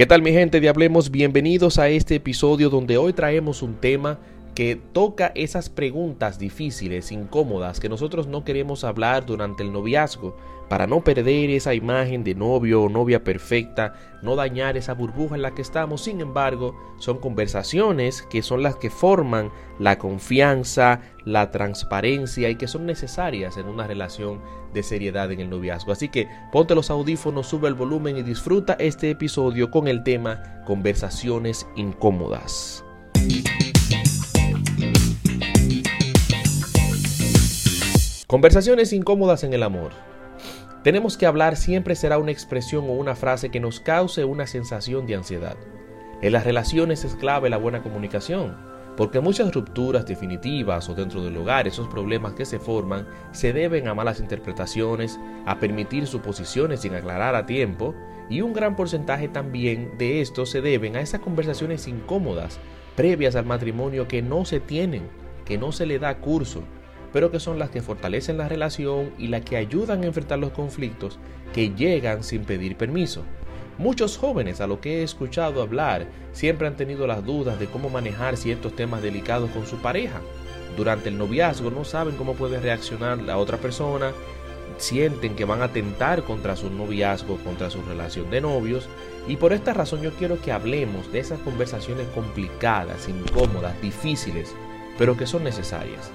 ¿Qué tal mi gente de Hablemos? Bienvenidos a este episodio donde hoy traemos un tema que toca esas preguntas difíciles, incómodas, que nosotros no queremos hablar durante el noviazgo, para no perder esa imagen de novio o novia perfecta, no dañar esa burbuja en la que estamos. Sin embargo, son conversaciones que son las que forman la confianza, la transparencia y que son necesarias en una relación de seriedad en el noviazgo. Así que ponte los audífonos, sube el volumen y disfruta este episodio con el tema conversaciones incómodas. Conversaciones incómodas en el amor. Tenemos que hablar siempre será una expresión o una frase que nos cause una sensación de ansiedad. En las relaciones es clave la buena comunicación, porque muchas rupturas definitivas o dentro del hogar, esos problemas que se forman, se deben a malas interpretaciones, a permitir suposiciones sin aclarar a tiempo, y un gran porcentaje también de esto se deben a esas conversaciones incómodas previas al matrimonio que no se tienen, que no se le da curso, pero que son las que fortalecen la relación y las que ayudan a enfrentar los conflictos que llegan sin pedir permiso. Muchos jóvenes a lo que he escuchado hablar siempre han tenido las dudas de cómo manejar ciertos temas delicados con su pareja. Durante el noviazgo no saben cómo puede reaccionar la otra persona, sienten que van a atentar contra su noviazgo, contra su relación de novios, y por esta razón yo quiero que hablemos de esas conversaciones complicadas, incómodas, difíciles, pero que son necesarias.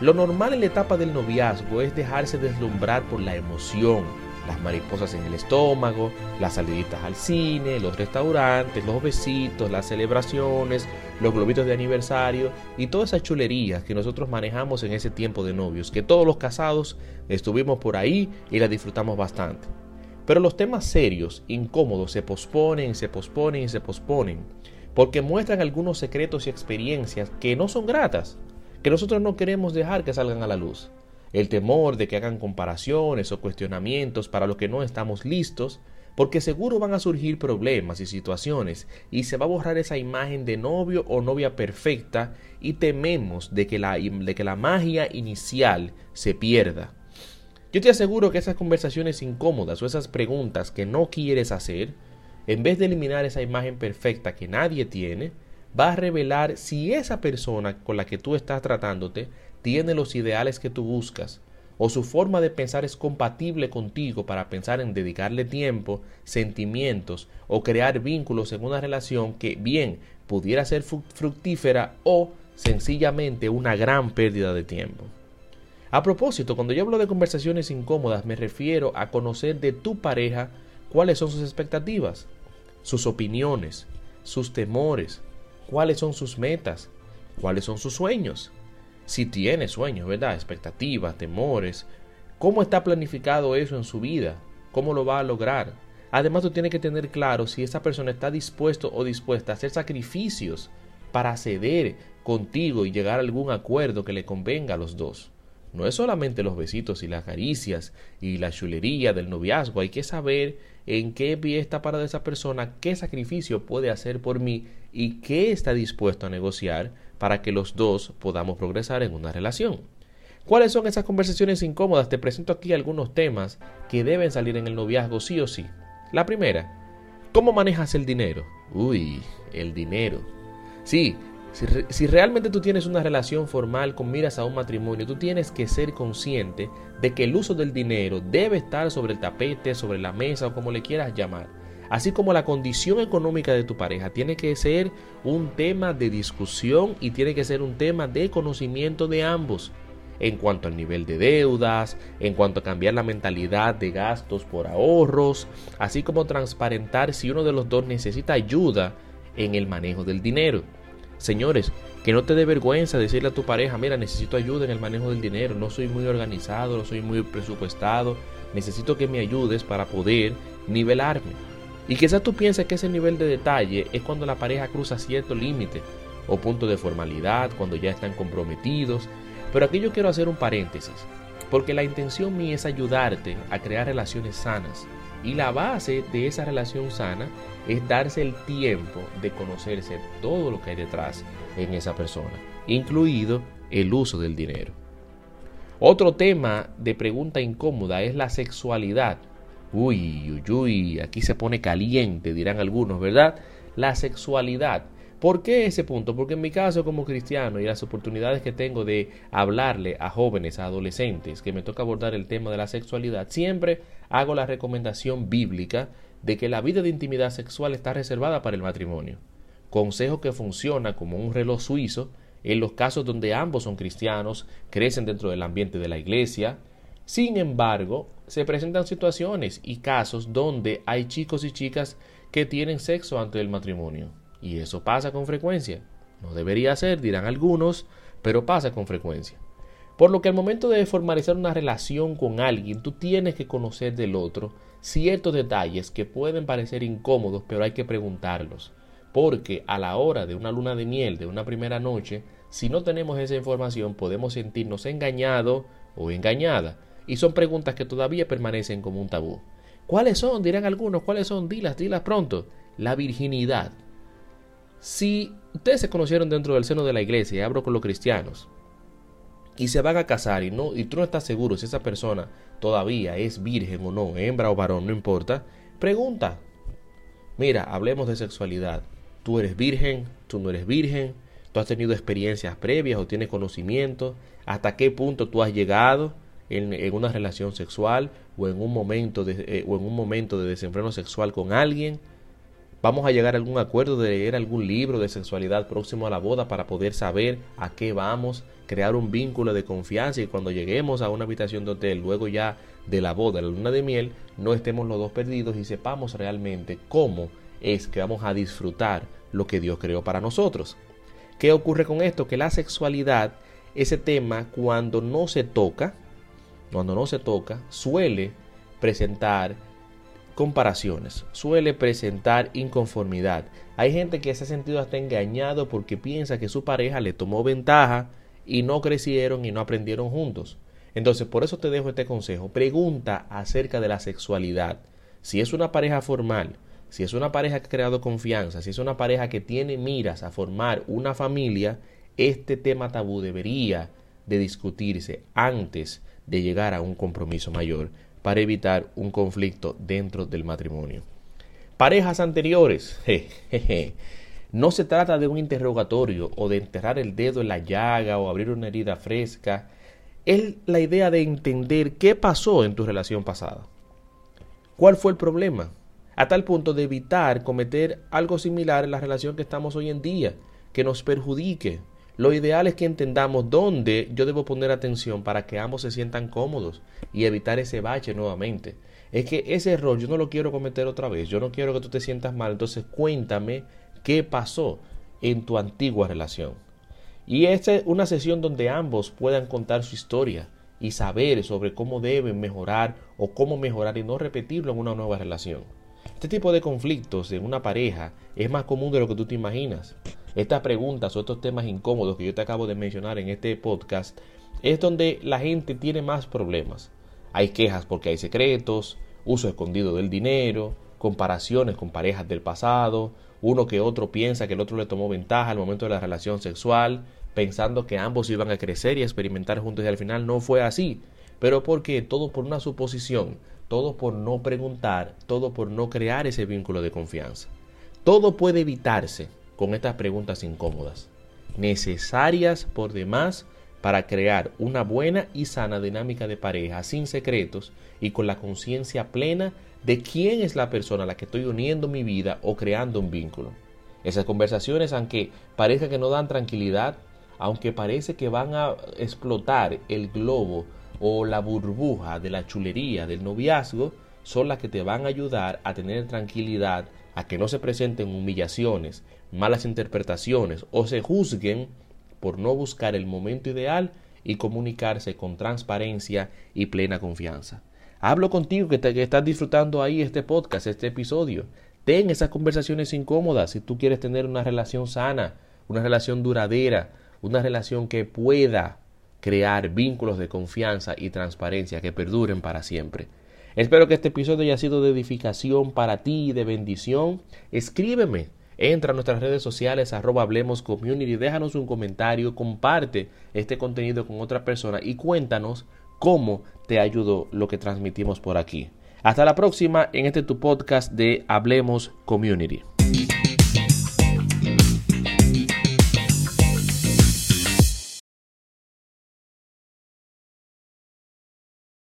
Lo normal en la etapa del noviazgo es dejarse deslumbrar por la emoción, las mariposas en el estómago, las saliditas al cine, los restaurantes, los besitos, las celebraciones, los globitos de aniversario y todas esas chulerías que nosotros manejamos en ese tiempo de novios, que todos los casados estuvimos por ahí y la disfrutamos bastante. Pero los temas serios, incómodos, se posponen, se posponen y se posponen, porque muestran algunos secretos y experiencias que no son gratas que nosotros no queremos dejar que salgan a la luz. El temor de que hagan comparaciones o cuestionamientos para lo que no estamos listos, porque seguro van a surgir problemas y situaciones y se va a borrar esa imagen de novio o novia perfecta y tememos de que la, de que la magia inicial se pierda. Yo te aseguro que esas conversaciones incómodas o esas preguntas que no quieres hacer, en vez de eliminar esa imagen perfecta que nadie tiene, va a revelar si esa persona con la que tú estás tratándote tiene los ideales que tú buscas o su forma de pensar es compatible contigo para pensar en dedicarle tiempo, sentimientos o crear vínculos en una relación que bien pudiera ser fructífera o sencillamente una gran pérdida de tiempo. A propósito, cuando yo hablo de conversaciones incómodas me refiero a conocer de tu pareja cuáles son sus expectativas, sus opiniones, sus temores, cuáles son sus metas, cuáles son sus sueños. Si tiene sueños, ¿verdad? Expectativas, temores. ¿Cómo está planificado eso en su vida? ¿Cómo lo va a lograr? Además, tú tienes que tener claro si esa persona está dispuesto o dispuesta a hacer sacrificios para ceder contigo y llegar a algún acuerdo que le convenga a los dos. No es solamente los besitos y las caricias y la chulería del noviazgo, hay que saber en qué pie está parada esa persona, qué sacrificio puede hacer por mí y qué está dispuesto a negociar para que los dos podamos progresar en una relación. ¿Cuáles son esas conversaciones incómodas? Te presento aquí algunos temas que deben salir en el noviazgo sí o sí. La primera, ¿cómo manejas el dinero? Uy, el dinero. Sí, si, realmente tú tienes una relación formal con miras a un matrimonio, tú tienes que ser consciente de que el uso del dinero debe estar sobre el tapete, sobre la mesa o como le quieras llamar. Así como la condición económica de tu pareja tiene que ser un tema de discusión y tiene que ser un tema de conocimiento de ambos en cuanto al nivel de deudas, en cuanto a cambiar la mentalidad de gastos por ahorros, así como transparentar si uno de los dos necesita ayuda en el manejo del dinero. Señores, que no te dé vergüenza decirle a tu pareja, mira, necesito ayuda en el manejo del dinero, no soy muy organizado, no soy muy presupuestado, necesito que me ayudes para poder nivelarme. Y quizás tú pienses que ese nivel de detalle es cuando la pareja cruza cierto límite o punto de formalidad, cuando ya están comprometidos. Pero aquí yo quiero hacer un paréntesis, porque la intención mía es ayudarte a crear relaciones sanas. Y la base de esa relación sana es darse el tiempo de conocerse todo lo que hay detrás en esa persona, incluido el uso del dinero. Otro tema de pregunta incómoda es la sexualidad. Uy, uy, uy, aquí se pone caliente, dirán algunos, ¿verdad? La sexualidad. ¿Por qué ese punto? Porque en mi caso como cristiano y las oportunidades que tengo de hablarle a jóvenes, a adolescentes, que me toca abordar el tema de la sexualidad, siempre hago la recomendación bíblica de que la vida de intimidad sexual está reservada para el matrimonio. Consejo que funciona como un reloj suizo en los casos donde ambos son cristianos, crecen dentro del ambiente de la iglesia. Sin embargo, se presentan situaciones y casos donde hay chicos y chicas que tienen sexo antes del matrimonio. Y eso pasa con frecuencia. No debería ser, dirán algunos, pero pasa con frecuencia. Por lo que al momento de formalizar una relación con alguien, tú tienes que conocer del otro ciertos detalles que pueden parecer incómodos, pero hay que preguntarlos. Porque a la hora de una luna de miel, de una primera noche, si no tenemos esa información podemos sentirnos engañados o engañada. Y son preguntas que todavía permanecen como un tabú. ¿Cuáles son? Dirán algunos. ¿Cuáles son? Dilas, dilas pronto. La virginidad. Si ustedes se conocieron dentro del seno de la iglesia, y hablo con los cristianos, y se van a casar y, no, y tú no estás seguro si esa persona todavía es virgen o no, hembra o varón, no importa, pregunta. Mira, hablemos de sexualidad. Tú eres virgen, tú no eres virgen, tú has tenido experiencias previas o tienes conocimiento, hasta qué punto tú has llegado en, una relación sexual o en un momento de, eh, o en un momento de desenfreno sexual con alguien. Vamos a llegar a algún acuerdo de leer algún libro de sexualidad próximo a la boda para poder saber a qué vamos, crear un vínculo de confianza y cuando lleguemos a una habitación de hotel, luego ya de la boda, la luna de miel, no estemos los dos perdidos y sepamos realmente cómo es que vamos a disfrutar lo que Dios creó para nosotros. ¿Qué ocurre con esto? Que la sexualidad, ese tema, cuando no se toca, cuando no se toca, suele presentar comparaciones, suele presentar inconformidad. Hay gente que se ha sentido hasta engañado porque piensa que su pareja le tomó ventaja y no crecieron y no aprendieron juntos. Entonces, por eso te dejo este consejo. Pregunta acerca de la sexualidad. Si es una pareja formal, si es una pareja que ha creado confianza, si es una pareja que tiene miras a formar una familia, este tema tabú debería de discutirse antes de llegar a un compromiso mayor para evitar un conflicto dentro del matrimonio. Parejas anteriores. No se trata de un interrogatorio o de enterrar el dedo en la llaga o abrir una herida fresca. Es la idea de entender qué pasó en tu relación pasada. ¿Cuál fue el problema? A tal punto de evitar cometer algo similar en la relación que estamos hoy en día, que nos perjudique. Lo ideal es que entendamos dónde yo debo poner atención para que ambos se sientan cómodos y evitar ese bache nuevamente. Es que ese error yo no lo quiero cometer otra vez, yo no quiero que tú te sientas mal, entonces cuéntame qué pasó en tu antigua relación. Y esta es una sesión donde ambos puedan contar su historia y saber sobre cómo deben mejorar o cómo mejorar y no repetirlo en una nueva relación. Este tipo de conflictos en una pareja es más común de lo que tú te imaginas. Estas preguntas o estos temas incómodos que yo te acabo de mencionar en este podcast es donde la gente tiene más problemas. Hay quejas porque hay secretos, uso escondido del dinero, comparaciones con parejas del pasado, uno que otro piensa que el otro le tomó ventaja al momento de la relación sexual, pensando que ambos iban a crecer y experimentar juntos y al final no fue así. Pero porque todo por una suposición, todo por no preguntar, todo por no crear ese vínculo de confianza. Todo puede evitarse con estas preguntas incómodas, necesarias por demás para crear una buena y sana dinámica de pareja sin secretos y con la conciencia plena de quién es la persona a la que estoy uniendo mi vida o creando un vínculo. Esas conversaciones, aunque parezca que no dan tranquilidad, aunque parece que van a explotar el globo o la burbuja de la chulería del noviazgo, son las que te van a ayudar a tener tranquilidad, a que no se presenten humillaciones, malas interpretaciones o se juzguen por no buscar el momento ideal y comunicarse con transparencia y plena confianza. Hablo contigo que, te, estás disfrutando ahí este podcast, este episodio. Ten esas conversaciones incómodas si tú quieres tener una relación sana, una relación duradera, una relación que pueda crear vínculos de confianza y transparencia que perduren para siempre. Espero que este episodio haya sido de edificación para ti y de bendición. Escríbeme, entra a nuestras redes sociales, arroba Hablemos Community, déjanos un comentario, comparte este contenido con otra persona y cuéntanos cómo te ayudó lo que transmitimos por aquí. Hasta la próxima en este tu podcast de Hablemos Community.